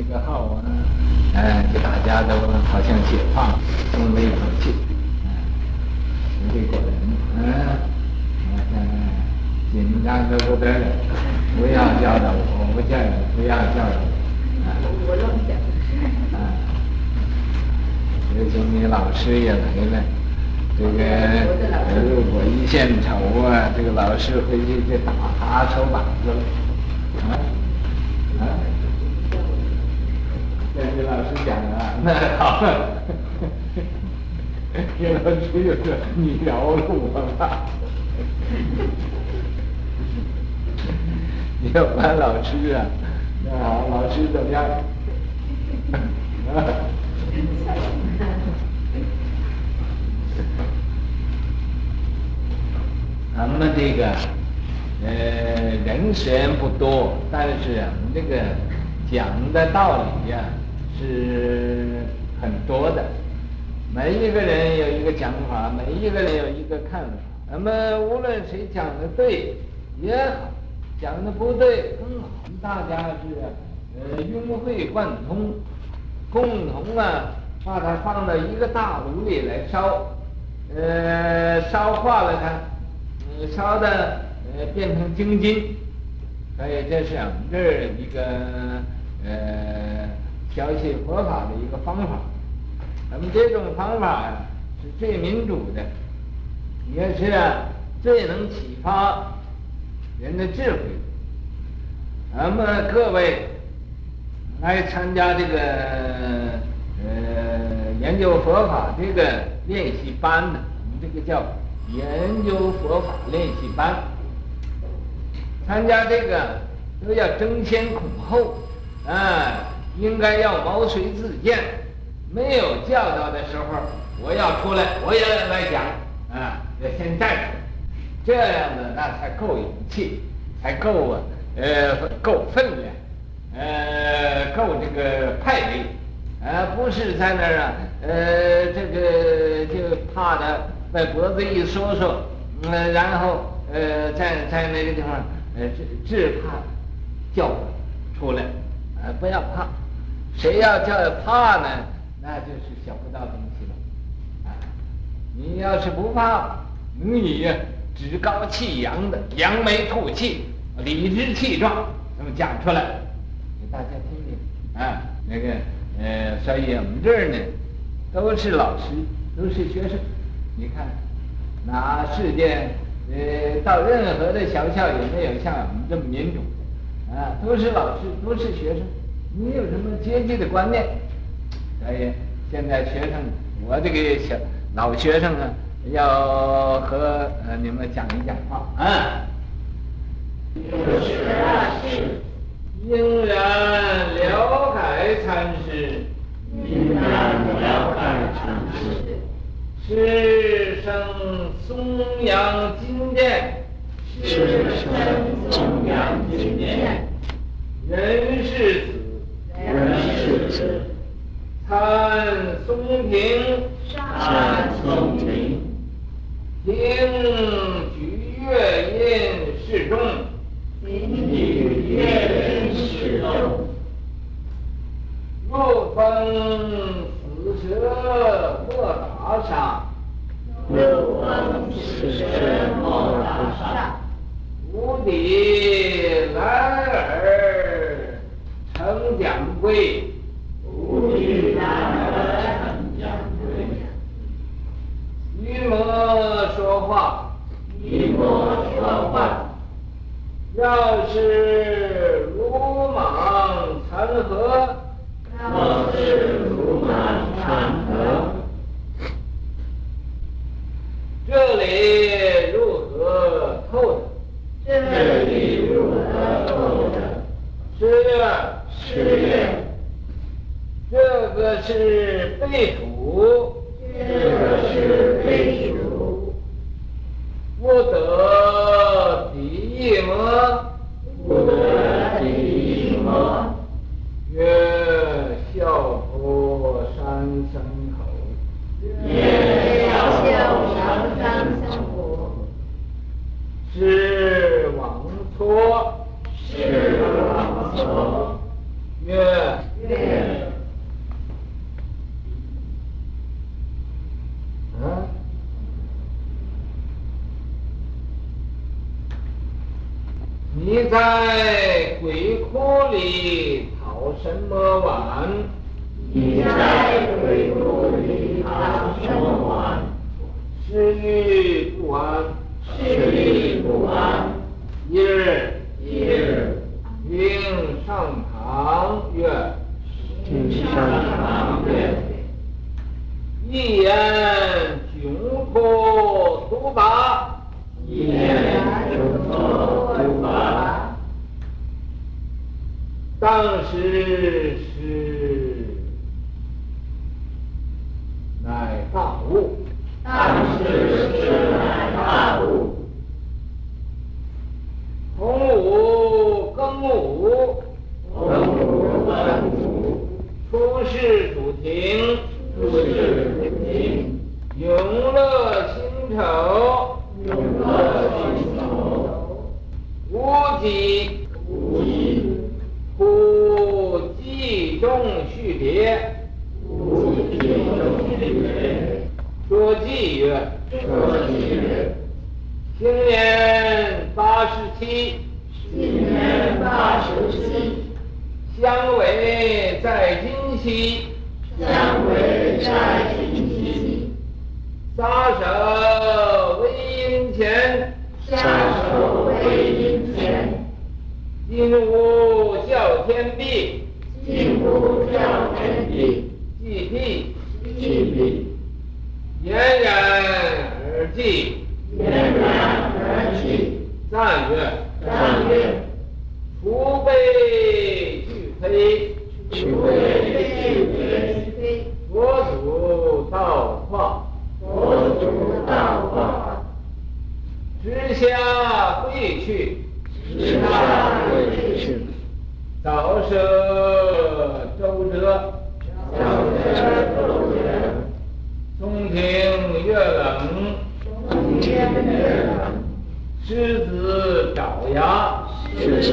这个号啊，哎，就大家都好像解放，松了一口气，嗯，这果然，嗯，嗯，紧张的不得了，不要叫的我，我不叫你，不要叫的，我乱讲，啊，有请你老师也来了，这个如果一献丑啊，这个老师回去就打他手板子了，啊。跟老老师讲啊，那好了，跟老师就说你饶了我吧。你要管老师啊，那好，老师怎么样？咱们这个呃人虽然不多，但是我们这个讲的道理呀、是很多的，每一个人有一个讲法，每一个人有一个看法。那么无论谁讲的对也好，讲的不对更好，大家是呃融会贯通，共同啊把它放到一个大炉里来烧，呃烧化了它，呃烧的呃变成精金，所以这是我们这儿一个呃。教习佛法的一个方法，那么这种方法呀，是最民主的，也是最能启发人的智慧。那么各位来参加这个呃研究佛法这个练习班的，我们这个叫研究佛法练习班，参加这个都要争先恐后啊。应该要毛遂自荐，没有教导的时候，我要出来，我也来讲啊，要先站出来，这样的那才够勇气，才够啊，呃，够分量，呃，够这个派力，呃，不是在那儿啊，呃，这个就怕的把脖子一缩缩，嗯、然后呃，在在那个地方，呃，只只怕叫出来，不要怕。谁要叫怕呢？那就是学不到东西了。啊，你要是不怕，你呀趾高气扬的扬眉吐气、理直气壮，那么讲出来给大家听听。啊，那个呃，所以我们这儿呢，都是老师，都是学生。你看，哪世界呃，到任何的学校也没有像我们这么民主的啊，都是老师，都是学生。你有什么阶级的观念？所以现在学生，我这个小老学生啊，要和呃你们讲一讲话啊。是啊是。应然了解禅师。应然了解禅师。师生颂扬经典。师生颂扬经典。人世子。人世子，参松平，参松平，听举乐音示众，听举乐音示众，若逢死舍莫打杀，若逢死舍莫打杀，无敌来尔。成讲归，无敌来尔成讲归。于魔说话，于魔说话。要是鲁莽参合，要是鲁莽参合。这里如何透的？这里如何透的？是。是，这个是背土，这个是背土，不得敌意魔，不得敌意魔，曰笑破山僧口，曰笑破山僧口，是枉错，是枉错。曰对。啊？你在鬼窟里讨什么碗？你在鬼窟里讨什么碗？食欲不安，食欲不安。一日，一日，应上堂曰：应上堂曰，一言窘脱独拔。一言当时是乃大悟。当时是乃大悟。同午更午，同午更午，出仕祖庭，出仕祖庭，永乐辛丑，永乐辛丑，无己，无己，忽计中序别，忽计中序别，说偈曰，说偈曰，今年八十七，今年八十七，相为在今夕，相为在今夕，撒手为阴前，撒手为阴前，今无教天地，今无教天地，既毕，既毕，俨然而寂，俨然而寂，赞曰，赞曰，除悲俱非，除悲俱非，佛祖道化，佛祖道化，直下归去，直下归去，早舍周折，早舍周折，松庭月冷，松庭月冷，狮子爪牙，狮子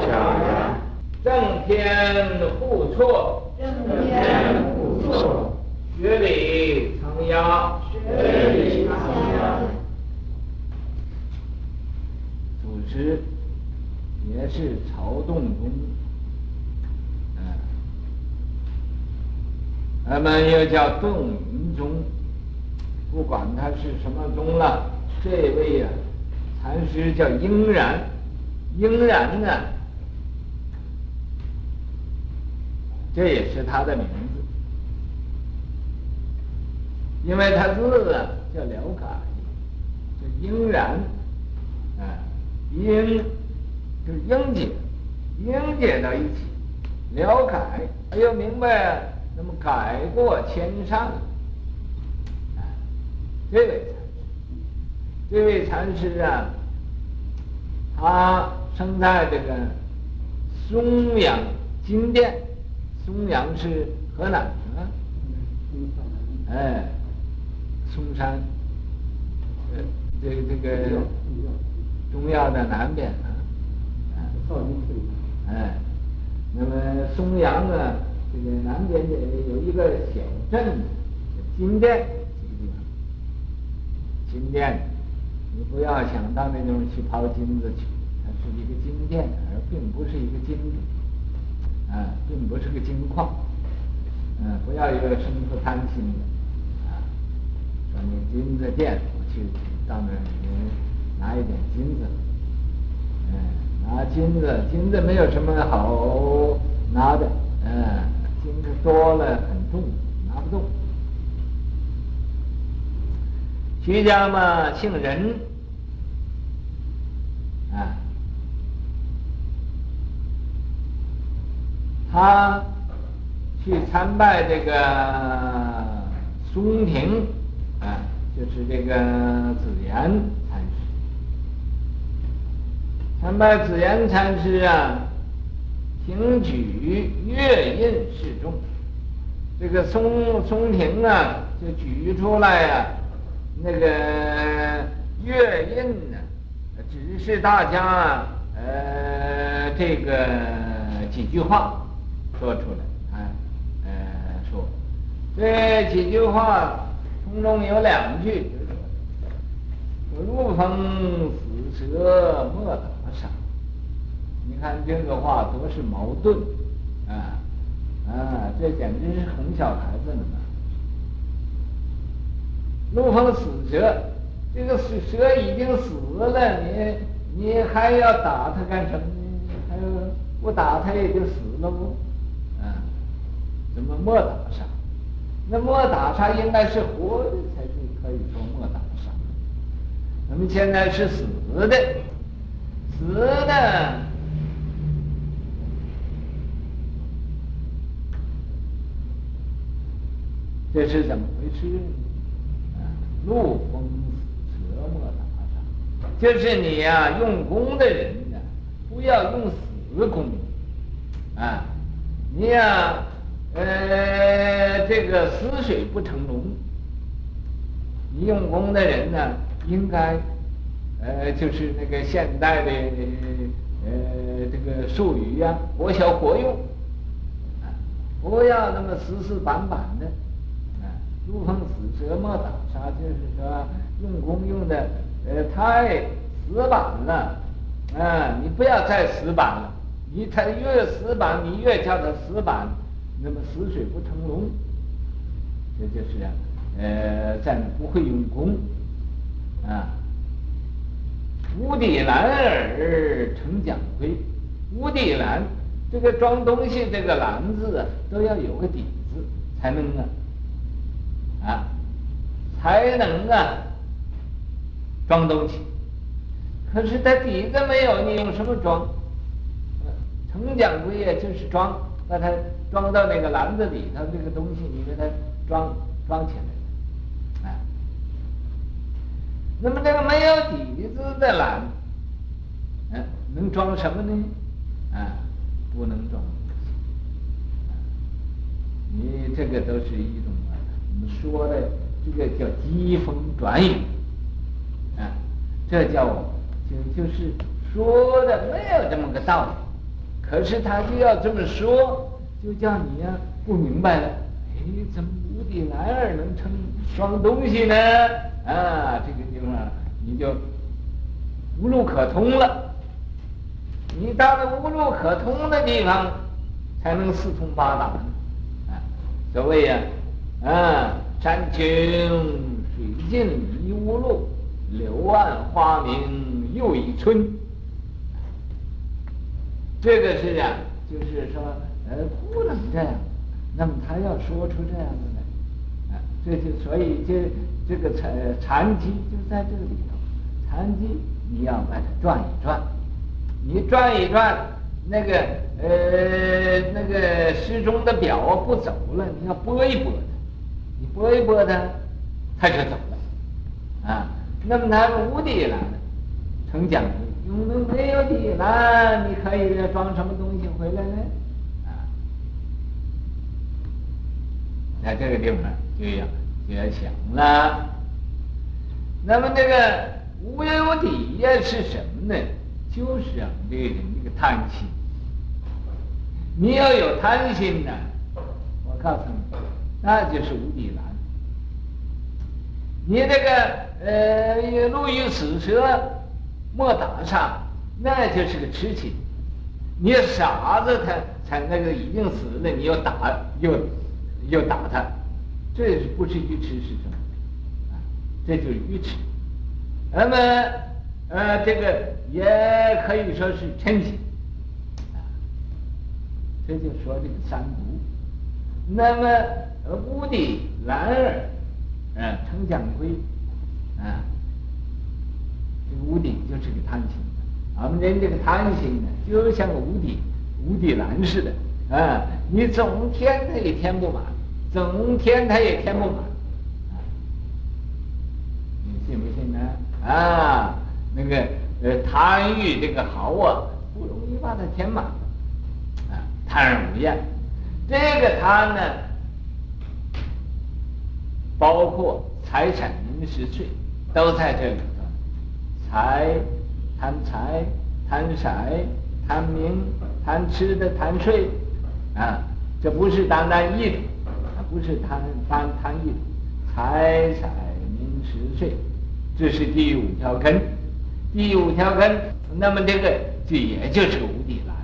爪牙，正天护错，正天护错，雪里藏鸦，雪里藏鸦。祖师也是曹洞宗，嗯，他们又叫洞云宗，不管他是什么宗了，这位呀、禅师叫应然，应然呢，这也是他的名字，因为他字啊叫了解，叫应然，啊。应就是应解，应解到一起，了改，哎呦明白，那么改过迁善，啊，这位，这位禅师啊，他生在这个松阳金殿，松阳是河南啊，哎，嵩山，呃，这个这个。中药的南边啊，哎，那么松阳呢，这个南边的有一个小镇，金殿这个地方，金殿，你不要想到那种去抛金子去，它是一个金店，而并不是一个金子，啊，并不是个金矿，嗯、啊，不要有生出贪心的，啊，说那金子店，我去到那里面。拿一点金子，嗯，拿金子，金子没有什么好拿的，嗯，金子多了很重，拿不动。徐家嘛，姓任，啊，他去参拜这个松庭，啊，就是这个紫岩。参拜紫岩禅师啊，平举月印示众，这个松松庭啊，就举出来啊，那个月印呢，指示大家，呃，这个几句话说出来，啊呃说，这几句话，从中有两句，就是说：“如逢死蛇莫打赏。”你看这个话多是矛盾，啊啊，这简直是哄小孩子呢！如逢死蛇，这个死蛇已经死了，你你还要打它干什么呢？还有不打它也就死了不？啊，怎么莫打杀？那莫打杀应该是活的才是可以说莫打杀。那么现在是死的，死的。这是怎么回事呢？啊，如逢死蛇莫打赏，就是你呀、用功的人呢，不要用死功，啊，你呀、呃，这个死水不成龙。你用功的人呢，应该，呃，就是那个现代的，呃，这个术语呀、啊，活学活用，啊，不要那么死死板板的。如逢死蛇莫打杀，就是说用功用的呃太死板了，啊，你不要再死板了，你他越死板，你越叫他死板，那么死水不成龙，这就是啊，呃，咱不会用功，啊，无底栏儿成讲规，无底栏这个装东西这个篮子啊，都要有个底子才能啊。啊，才能啊装东西。可是它底子没有，你用什么装？成讲规呀，就是装，把它装到那个篮子里头，那个东西你给它装装起来。那么这个没有底子的篮，嗯，能装什么呢？啊，不能装。你这个都是一种。说的这个叫疾风转雨，啊，这叫就就是说的没有这么个道理，可是他就要这么说，就叫你呀、不明白了。哎，怎么无底男儿能成装东西呢？啊，这个地方你就无路可通了。你到了无路可通的地方，才能四通八达。啊，所谓呀。嗯山清水净一无路，柳暗花明又一村。这个是啊，就是说，呃，不能这样。那么他要说出这样的来，啊，这就所以这这个残残疾就在这里头。禅机你要把它转一转，你转一转，那个呃那个时钟的表不走了，你要拨一拨。你拨一拨它，它就走了，啊，那么它无底栏，成讲规，用的没有底栏，你可以装什么东西回来呢？啊，在这个地方就要就要想了。那么这个无有底呀是什么呢？就是啊，这个人这个贪心。你要有贪心呢，我告诉你。那就是无底栏。你这个呃，路遇死蛇莫打赏，那就是个痴情。你傻子他才那个已经死了，你又打又又打他，这是不是愚痴是什么？这就是愚痴。那么呃，这个也可以说是嗔心。啊，这就说这个三毒。那么。屋顶蓝儿，嗯，成讲规，啊，这个无底就是个贪心，俺们人这个贪心呢，就像个无底无底栏似的，啊，你总填它也填不满，总填它也填不满，啊，你信不信呢？啊，那个呃贪欲这个好啊，不容易把它填满，啊，贪而无厌，这个贪呢。包括财产、名食睡，都在这里头。财，贪财、贪色、贪名、贪吃的、贪睡，啊，这不是单单一种，不是贪贪贪欲，财财名食税，这是第五条根。第五条根，那么这个这也就是无底栏，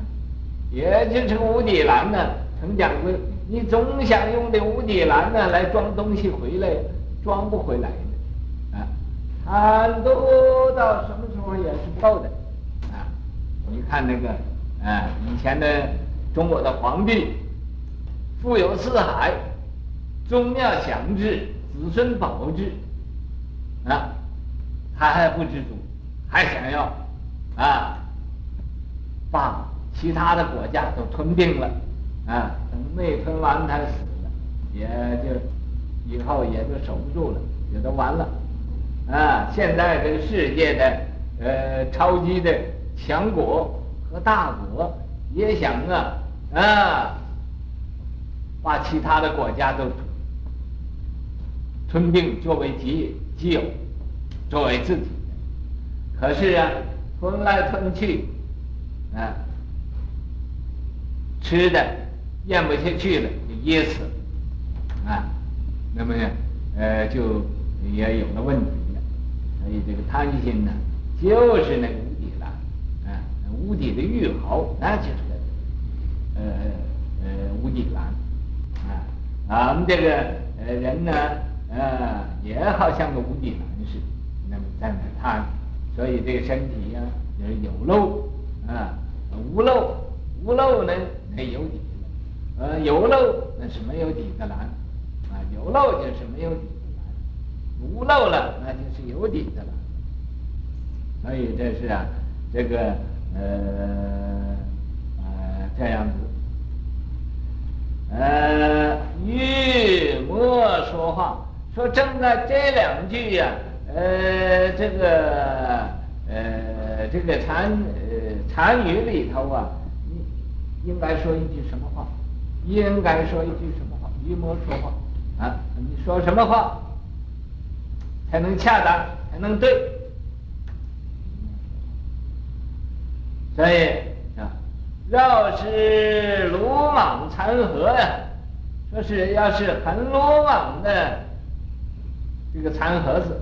也就是无底栏呢。曾讲过，你总想用这无底栏呢来装东西回来，装不回来的啊。贪多到什么时候也是够的啊。你看那个啊，以前的中国的皇帝，富有四海，宗庙享治，子孙保之啊，他还不知足。还想要啊，把其他的国家都吞并了啊！等没吞完，他死了，也就以后也就守不住了，也都完了啊！现在这个世界的呃超级的强国和大国也想啊啊，把其他的国家都吞并作为己己有，作为自己。可是啊，吞来吞去，啊，吃的咽不下去了，就噎死了，啊，那么呢，呃，就也有了问题了。所以这个贪心呢，就是那个无底了，啊，无底的玉壕，那就是，呃呃，无底栏，啊，俺们这个呃人呢，呃，也好像个无底栏似的，那么在那贪。所以这个身体呀、啊，就是有漏啊，无漏，无漏呢，那有底，呃，有漏那是没有底的栏，啊，有漏就是没有底的栏，无漏了那就是有底的了。所以这是啊，这个呃呃这样子，呃，欲莫说话，说正在这两句呀、呃，这个呃，这个禅呃禅语里头啊，应应该说一句什么话？应该说一句什么话？欲莫说话啊！你说什么话才能恰当，才能对？所以啊，要是鲁莽禅和呀，说是要是很鲁莽的这个禅和子。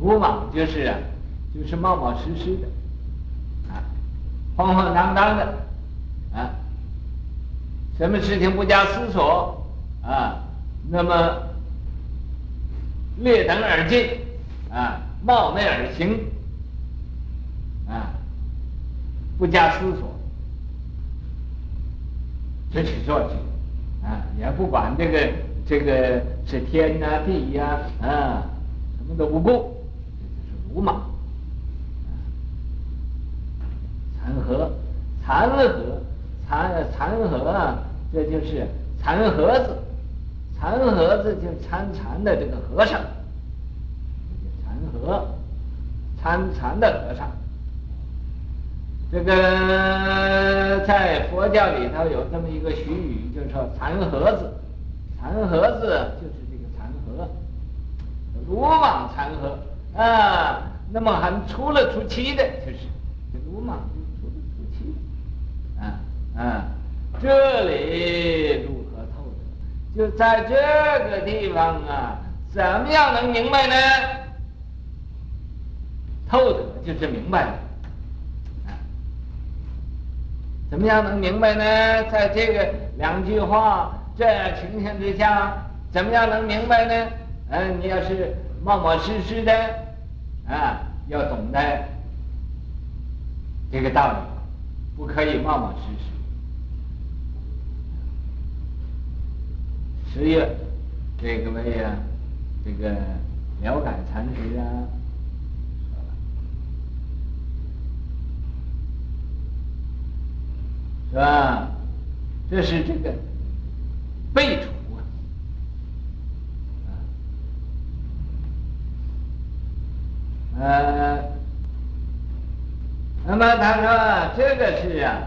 鲁莽就是啊，就是冒冒失失的，慌慌张张的，啊，什么事情不加思索，啊，那么略等而进，啊，冒昧而行，啊，不加思索，就去做去，啊，也不管这个这个是天呐、地呀、啊，啊，什么都不顾。这是鲁莽，和，禅和，禅禅和啊，这就是禅和子，禅和子就参禅的这个和尚，禅和，参禅的和尚。这个在佛教里头有这么一个俗语，就是说禅和子，禅和子就是这个禅和，鲁莽禅和。啊，那么还出了出气的，就是这鲁莽就出了出气，啊，这里如何透得？就在这个地方啊，怎么样能明白呢？透得就是明白，怎么样能明白呢？在这个两句话这样情形之下，怎么样能明白呢？嗯、你要是。冒冒失失的，啊，要懂得这个道理，不可以冒冒失失。十月，这个位呀，这个了解禅师啊，是吧？这是这个备注。呃，那么他说这个是啊，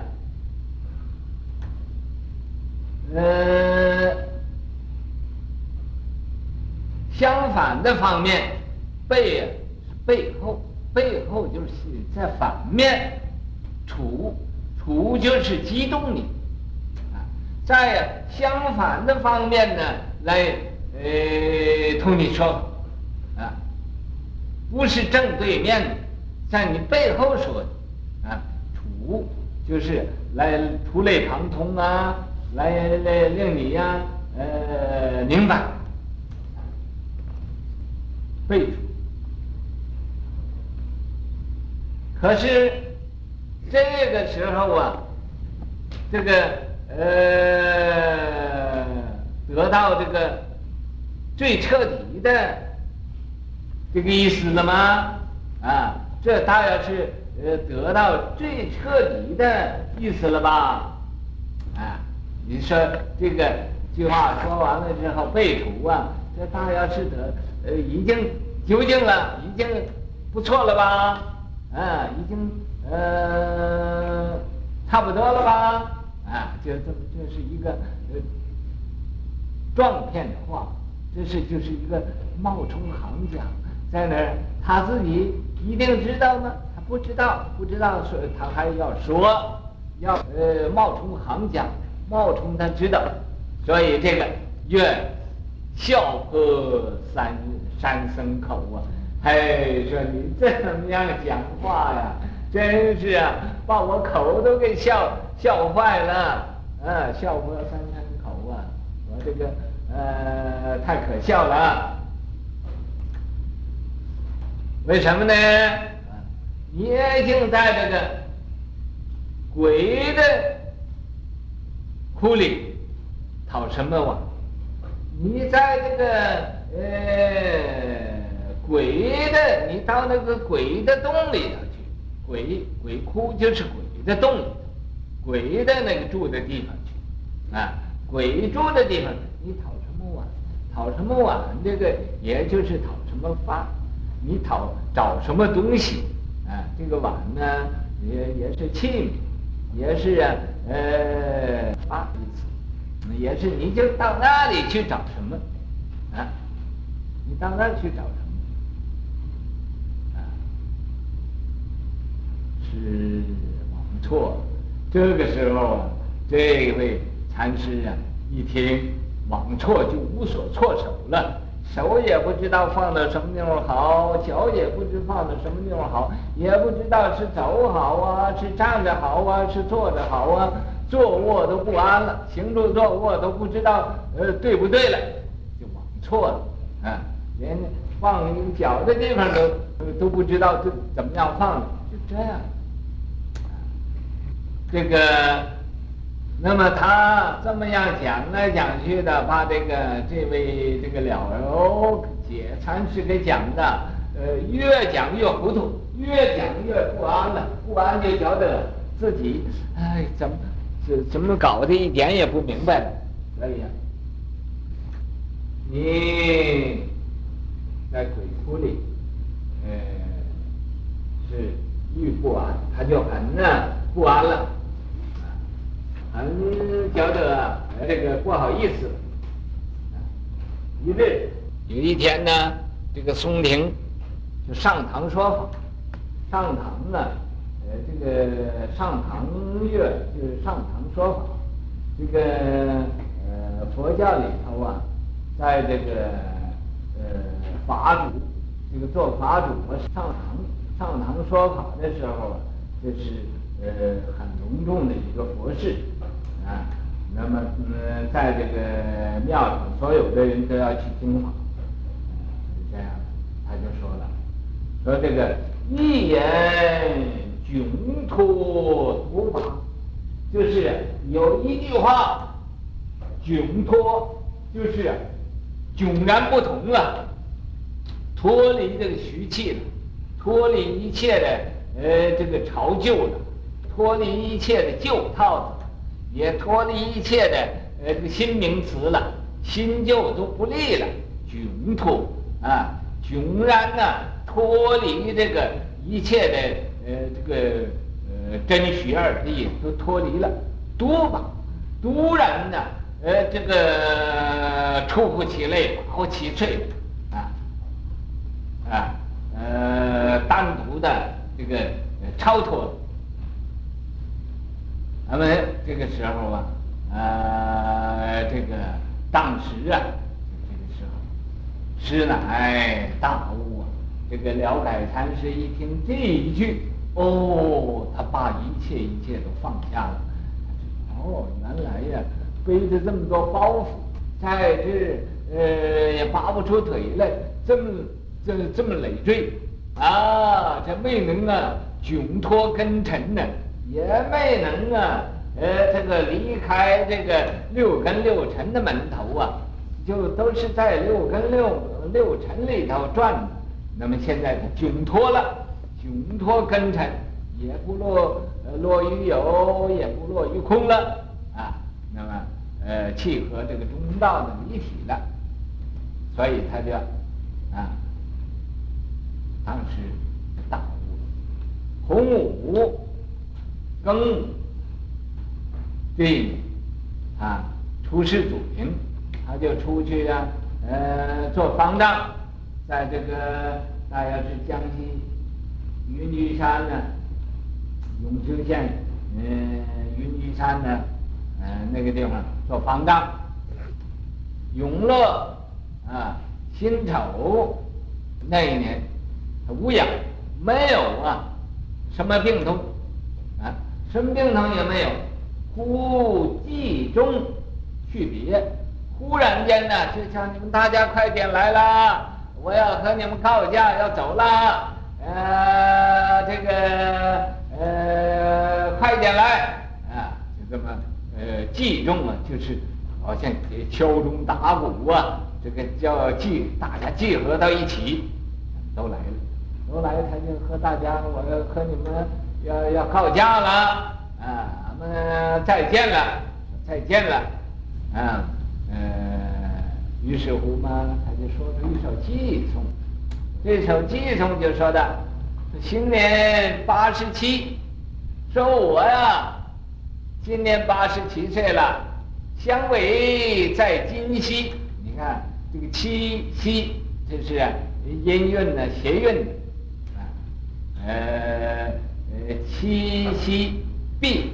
呃，相反的方面，背背后，背后就是在反面，处处就是激动你。啊在相反的方面呢来呃同你说啊，不是正对面的，在你背后说的啊，处就是来触类旁通啊，来来令你呀、呃明白，背处。可是这个时候啊，这个呃，得到这个最彻底的这个意思了吗？啊，这大约是呃得到最彻底的意思了吧？啊，你说这个句话说完了之后，背除啊，这大约是得呃已经究竟了，已经不错了吧？啊，已经呃差不多了吧？啊，就这么，这是一个呃撞骗的话，这是就是一个冒充行家在那儿，他自己一定知道吗？他不知道，不知道说他还要说，要呃冒充行家，冒充他知道，所以这个愿笑呵三三牲口啊。哎，说你这么样讲话呀，真是啊，把我口都给笑笑坏了，啊，笑破三牲口啊，我这个呃太可笑了。为什么呢？你已经在这个鬼的窟里讨什么网？你在这个呃。鬼的，你到那个鬼的洞里头去，鬼鬼窟就是鬼的洞里头，鬼的那个住的地方去，啊，鬼住的地方，你讨什么碗？讨什么碗？这个也就是讨什么饭，你讨找什么东西？啊，这个碗呢，也也是器皿，也是啊，呃，饭意思，也是你就到那里去找什么？啊，你到那儿去找什么？是王错，这个时候啊，这位禅师啊，一听王错就无所措手了，手也不知道放到什么地方好，脚也不知放到什么地方好，也不知道是走好啊，是站着好啊，是坐着好啊，坐卧都不安了，行住坐卧都不知道呃对不对了，就往错了啊，连放脚的地方都都不知道怎怎么样放了，就这样。这个，那么他这么样讲来讲去的，把这个这位这个了解禅师给讲的，呃，越讲越糊涂，越讲越不安了，不安就觉得自己，哎，怎么怎怎么搞的，一点也不明白了。所以呀，你在鬼窟里，呃，是愈不安，他就很呢不安了。很觉得这个不好意思。一日有一天呢，这个松亭就上堂说法。上堂呢，呃，这个上堂乐就是上堂说法。这个呃佛教里头啊，在这个呃法主，这个做法主和上堂上堂说法的时候啊，这是呃很隆重的一个佛事。啊，那么嗯，在这个庙里，所有的人都要去听法，这样，他就说了，说这个一言迥脱脱法，就是有一句话，迥脱就是迥然不同了，脱离这个习气了，脱离一切的呃这个陈旧了，脱离一切的旧套子。也脱离一切的呃这个新名词了，新旧都不立了，迥脱啊，迥然呢脱离这个一切的呃这个呃真虚二弟都脱离了，独吧，独然呢呃这个出乎其类，拔乎其萃啊啊呃单独的这个超脱。那么这个时候啊，呃，这个当时啊，这个时候，师乃大悟啊。这个了解禅师一听这一句，哦，他把一切一切都放下了。哦，原来呀，背着这么多包袱，在这呃也拔不出腿来，这么这这么累赘啊，这没能啊窘脱根尘呢，也没能啊呃这个离开这个六根六尘的门头啊，就都是在六根六六尘里头转。那么现在他窘脱了，窘脱根尘，也不落呃落于有，也不落于空了啊。那么呃，契合这个中道的离体了，所以他就啊，当时大悟了，洪武庚对啊，出世祖庭，他就出去啊，呃，做方丈。在这个大约是江西云居山呢，永清县，嗯，云居山呢，嗯，那个地方做方丈。永乐啊，辛丑那一年，他无恙，没有啊，什么病痛，啊，什么病痛也没有。忽冀中去别，忽然间呢，就叫你们大家快点来啦！我要和你们告假，要走了。呃，这个呃，快点来啊！就这么呃，集中啊，就是好像敲钟打鼓啊，这个叫集，大家集合到一起，都来了，都来，他就和大家，我要和你们要要告假了啊，咱们再见了，再见了，啊，呃。于是乎嘛，他就说出一首寄送。这首寄颂就说的：新年八十七，说我呀，今年八十七岁了。相违在今夕，你看这个七夕，这是音韵的谐韵啊。呃呃，七夕毕，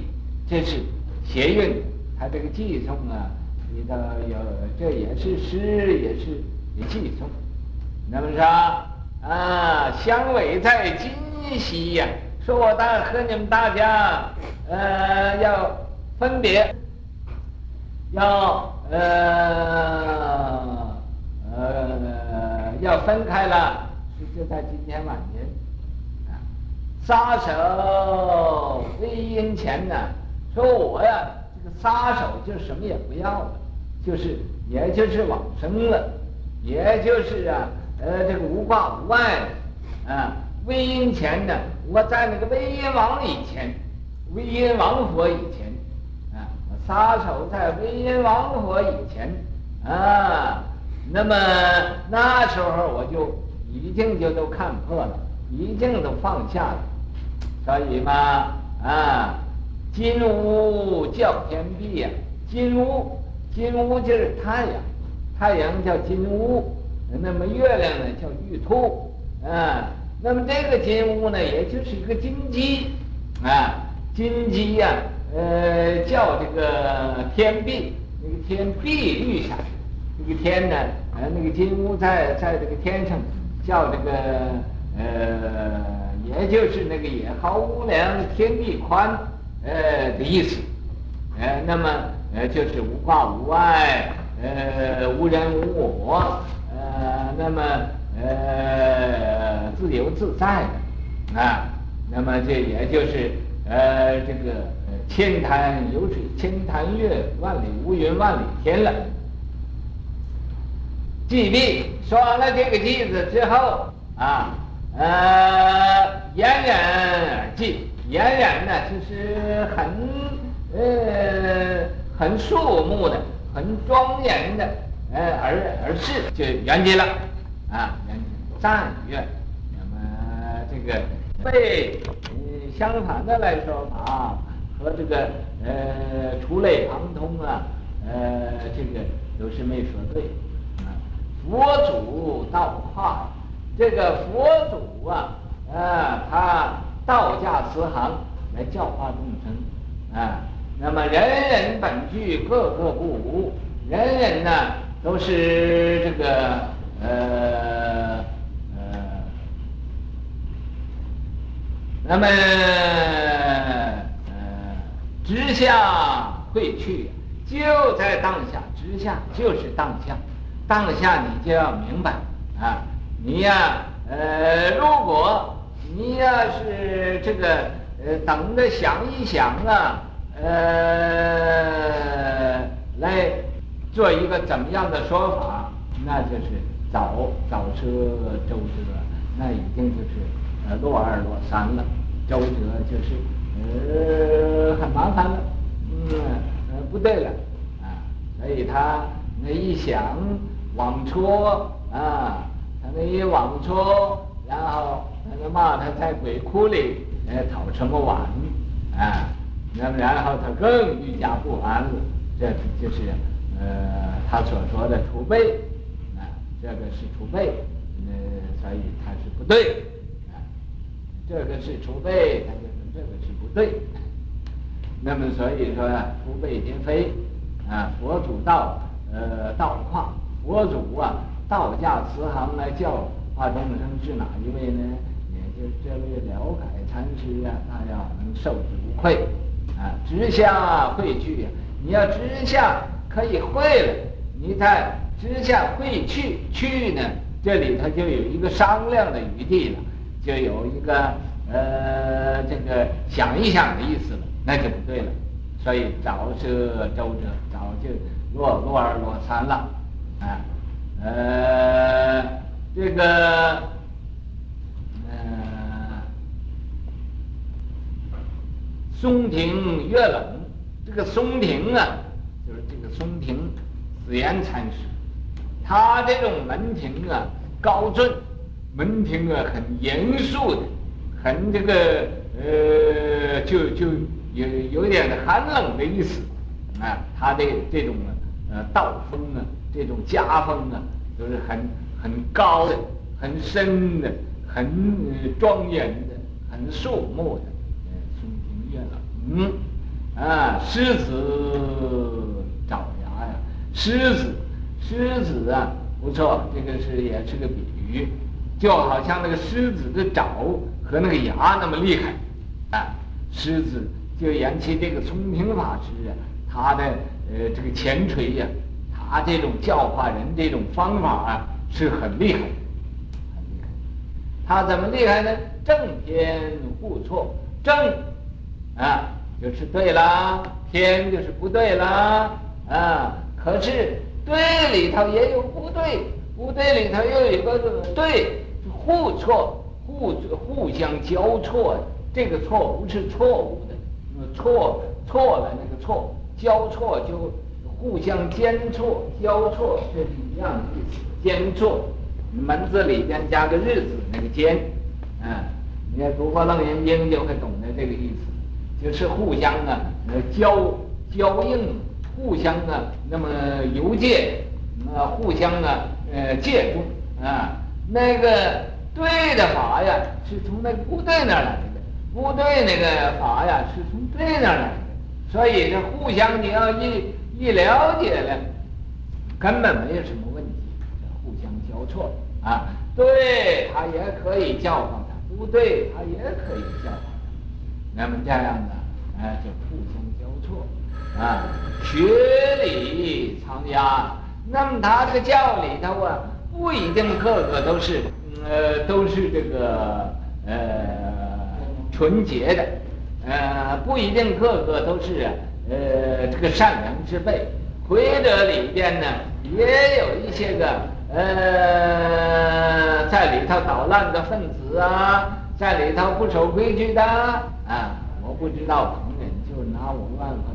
这是谐韵，他这个寄颂啊。里头有，这也是诗，也是寄颂。那么说啊，相违在今夕呀，说我大和你们大家，呃，要分别，要呃呃要分开了，就在今天晚间啊，撒手归阴前呢，说我呀，这个撒手就什么也不要了。就是，也就是往生了，也就是啊，呃，这个无挂无碍，啊，归阴前呢，我在那个归阴王以前，归阴王佛以前，啊，我撒手在归阴王佛以前，啊，那么那时候我就已经就都看破了，已经都放下了，所以嘛，啊，金乌叫天碧呀，金乌。金乌就是太阳，太阳叫金乌，那么月亮呢叫玉兔，啊，那么这个金乌呢，也就是一个金鸡，啊，金鸡呀、呃，叫这个天碧，那个天碧绿色，这个天呢，呃，那个金乌在在这个天上叫这个，呃，也就是那个也好无量天地宽，呃的意思，呃，那么。呃，就是无挂无碍，呃，无人无我，呃，那么呃，自由自在的啊，那么这也就是呃，这个千潭有水千潭月，万里无云万里天了。偈毕，说完了这个偈子之后啊，呃，俨然而寂，俨然呢就是很呃。很肃穆的，很庄严的，呃，而而是就圆寂了，啊，圆寂暂圆。那么这个被嗯相反的来说啊和这个呃触类旁通啊，呃，这个都是没说对，啊，佛祖道化，这个佛祖啊，啊，他道驾慈航来教化众生，啊。那么人人本具，个个不无，人人呢都是这个呃呃，那么呃直下会去，就在当下，直下就是当下，当下你就要明白啊，你呀呃，如果你要是这个呃等着想一想啊。呃，来做一个怎么样的说法？那就是早早车周折，那已经就是呃落二落三了。周折就是呃很麻烦了，嗯呃不对了啊。所以他那一想往出啊，他那一往出，然后他就骂他在鬼窟里呃讨什么碗啊？那么然后他更愈加不安了，这就是呃他所说的储备，啊，这个是储备，呃，所以他是不对，啊，这个是储备，他就说这个是不对。那么所以说储备皆非，啊，佛祖道，呃，道化佛祖啊，道驾慈航来教化众生是哪一位呢？也就是这位了解禅师啊，他要能受之无愧。啊，直下会聚！你要直下可以会了，你在直下会去去呢？这里头就有一个商量的余地了，就有一个呃这个想一想的意思了，那就不对了。所以早折周折早就落落二落三了，啊，呃这个。松亭月冷，这个松亭啊，松亭，紫岩禅师，他这种门庭啊高峻，门庭啊很严肃的，很这个呃，就就有有点寒冷的意思啊。他的这种呃道风啊，这种家风啊，都是很很高的、很深的、很庄严的、很肃穆的。嗯，啊，狮子，狮子，狮子啊，不错，这个是也是个比喻，就好像那个狮子的爪和那个牙那么厉害，啊，狮子就言其这个聪明法师啊，他的呃这个前锤呀，他这种教化人这种方法啊是很厉害，很厉害，他怎么厉害呢？正偏互错，正。啊，就是对了，偏就是不对了啊。可是对里头也有不对，不对里头又有个对，互错，互互相交错。这个错不是错误的，错错了那个错，交错就互相间错，交错这是一样的意思。间错，门字里边加个日字，那个间，嗯，你看读过《楞严经》就会懂得这个意思。就是互相啊，交交应，互相啊，那么游借，呃互相啊，呃借助啊，那个对的法呀，是从那个不对那来的，不对那个法呀，是从对那来的，所以这互相你要一一了解了，根本没有什么问题，互相交错啊，对他也可以教化他，不对他也可以教化。那么这样呢，哎，就互相，啊，学理藏压。那么他这个教里头啊，不一定个个都是，呃，都是这个呃纯洁的，呃，不一定个个都是呃这个善良之辈。回者里边呢，也有一些个呃在里头捣乱的分子啊。在里头不守规矩的啊，我不知道旁人，就拿我万佛城我就知道，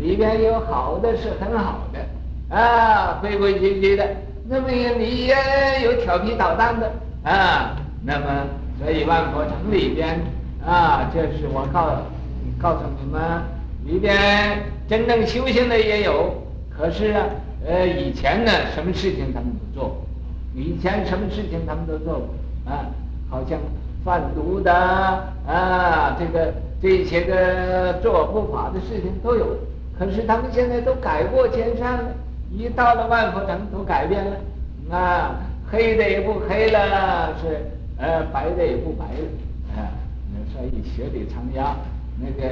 里边有好的是很好的，啊，规规矩矩的。那么也你也有调皮捣蛋的啊。那么所以万佛城里边啊，这是我告告诉你们，里边真正修行的也有。可是啊，呃，以前呢，什么事情他们不做？以前什么事情他们都做过啊。好像贩毒的啊，这个这些个做不法的事情都有。可是他们现在都改过迁善了，一到了万佛城都改变了，啊，黑的也不黑了，是呃白的也不白了，啊，所以雪里藏鸭，那个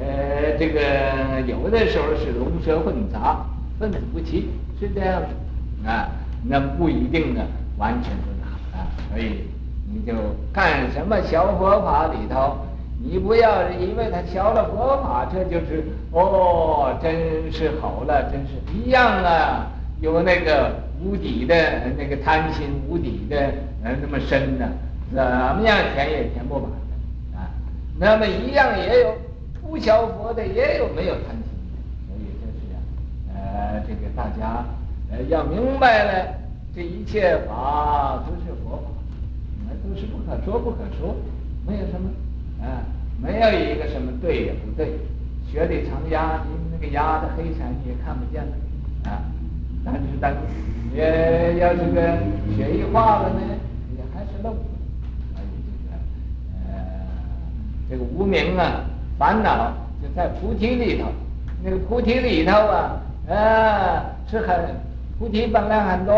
呃这个有的时候是龙蛇混杂，分子不齐，是这样的，啊，那不一定呢，完全是好啊，所以你就干什么小佛法里头。你不要因为他学了佛法，这就是哦，真是好了，真是一样啊，有那个无底的那个贪心，无底的呃那么深呢，怎么样填也填不满的啊。那么一样也有不学佛的，也有没有贪心的，所以这是啊，呃，这个大家呃要明白了，这一切法都是佛法，那都是不可说不可说，没有什么。啊，没有一个什么对也不对，雪里藏鸭，你那个鸭的黑色你也看不见了，啊，但是但也要这个雪一化了呢，也还是漏。所以这个呃，这个无明啊，烦恼就在菩提里头，那个菩提里头啊，啊是很菩提本来很多，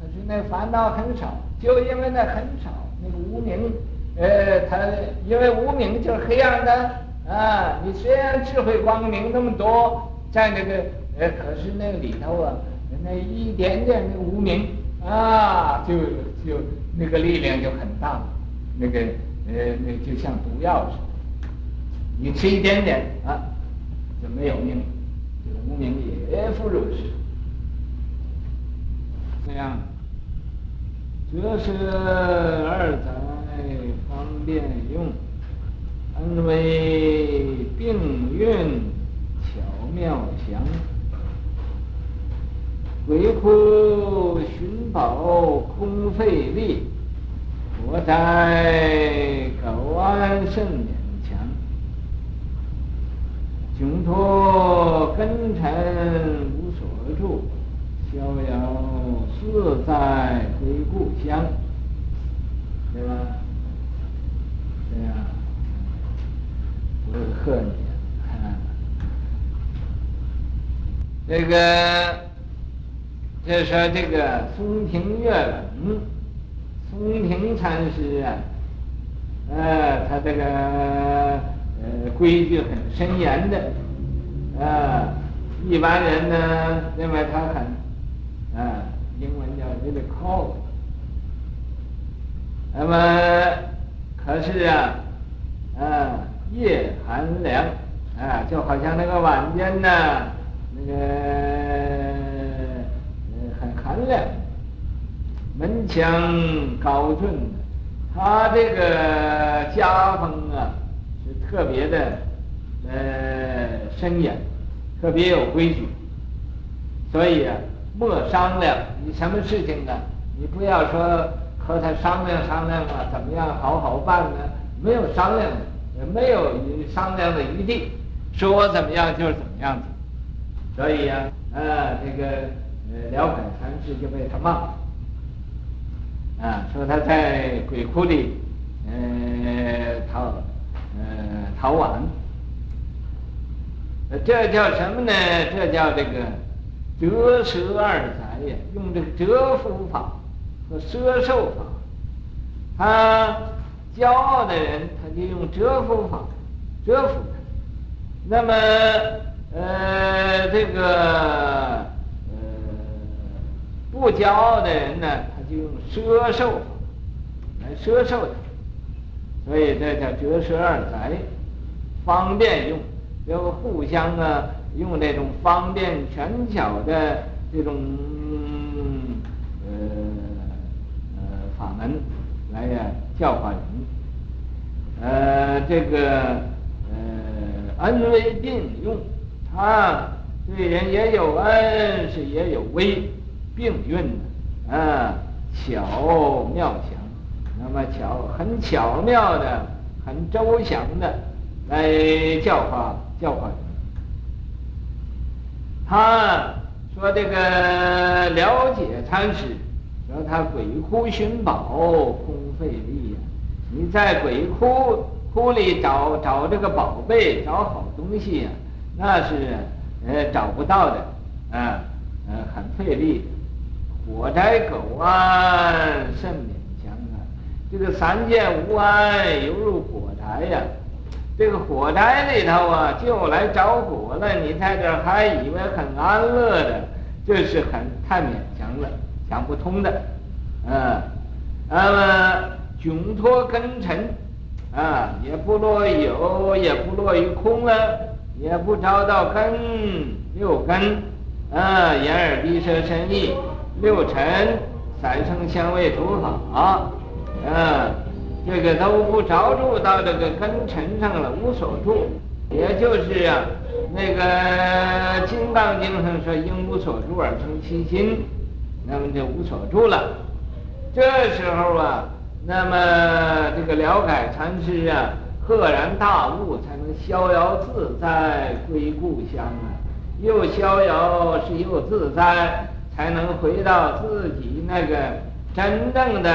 可是那烦恼很少，就因为那很少，那个无明。呃，他因为无明就是黑暗的啊。你虽然智慧光明那么多，在那个呃，可是那个里头啊，那一点点的无明啊，就就那个力量就很大。那个呃，那就像毒药似的，你吃一点点啊，就没有命。这个无明也复如是。这样，这是二载。方便用，安危并运，巧妙详。鬼哭寻宝空费力，佛在高安胜勉强。窘脱根尘无所住，逍遥自在归故乡。对吧？对呀，我贺你啊！这个，就说这个松亭月冷，松亭禅师啊，呃，他这个呃规矩很森严的，啊，一般人呢认为他很，啊，英文叫 really cold。那么，可是啊，啊，夜寒凉，啊，就好像那个晚间呢，那个很寒凉。门墙高峻，他这个家风啊是特别的呃森严，特别有规矩。所以啊，莫商量，你什么事情呢，你不要说。和他商量商量啊，怎么样好好办呢？没有商量的，也没有商量的余地，说我怎么样就是怎么样子。所以呀、啊，啊，这个呃，了凡禅师就被他骂，啊，说他在鬼窟里，呃，逃，呃，逃亡。这叫什么呢？这叫这个折舌二才呀，用这个折福法。和摄受法，他骄傲的人，他就用折福法，折伏他。那么，呃，这个呃不骄傲的人呢，他就用摄受法来摄受他。所以这叫折舌二才，方便用，要互相啊用那种方便权巧的这种呃。法门来呀，教化人。呃，这个呃，恩威并用，他对人也有恩，是也有威，并运的啊，巧妙详。那么巧，很巧妙的，很周详的来教化教化人。他说这个了解禅师。说他鬼哭寻宝，空费力呀，你在鬼窟窟里找找这个宝贝，找好东西呀、那是呃找不到的，啊，呃很费力。火灾狗啊，甚勉强啊。这个三界无安，犹如火灾呀。这个火灾里头啊，就来着火了，你在这儿还以为很安乐的，这是很太勉强了，想不通的。嗯，那么窘脱根尘，啊，也不落有，也不落于空了，也不着到根六根，啊，眼耳鼻舌身意六尘，三生相为诸法，啊，这个都不着住到这个根尘上了，无所住，也就是啊，那个《金刚经》上说应无所住而生其心，那么就无所住了。这时候啊，那么这个了解禅师啊，赫然大悟，才能逍遥自在归故乡啊。又逍遥是又自在，才能回到自己那个真正的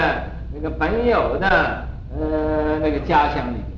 那个本有的呃那个家乡里。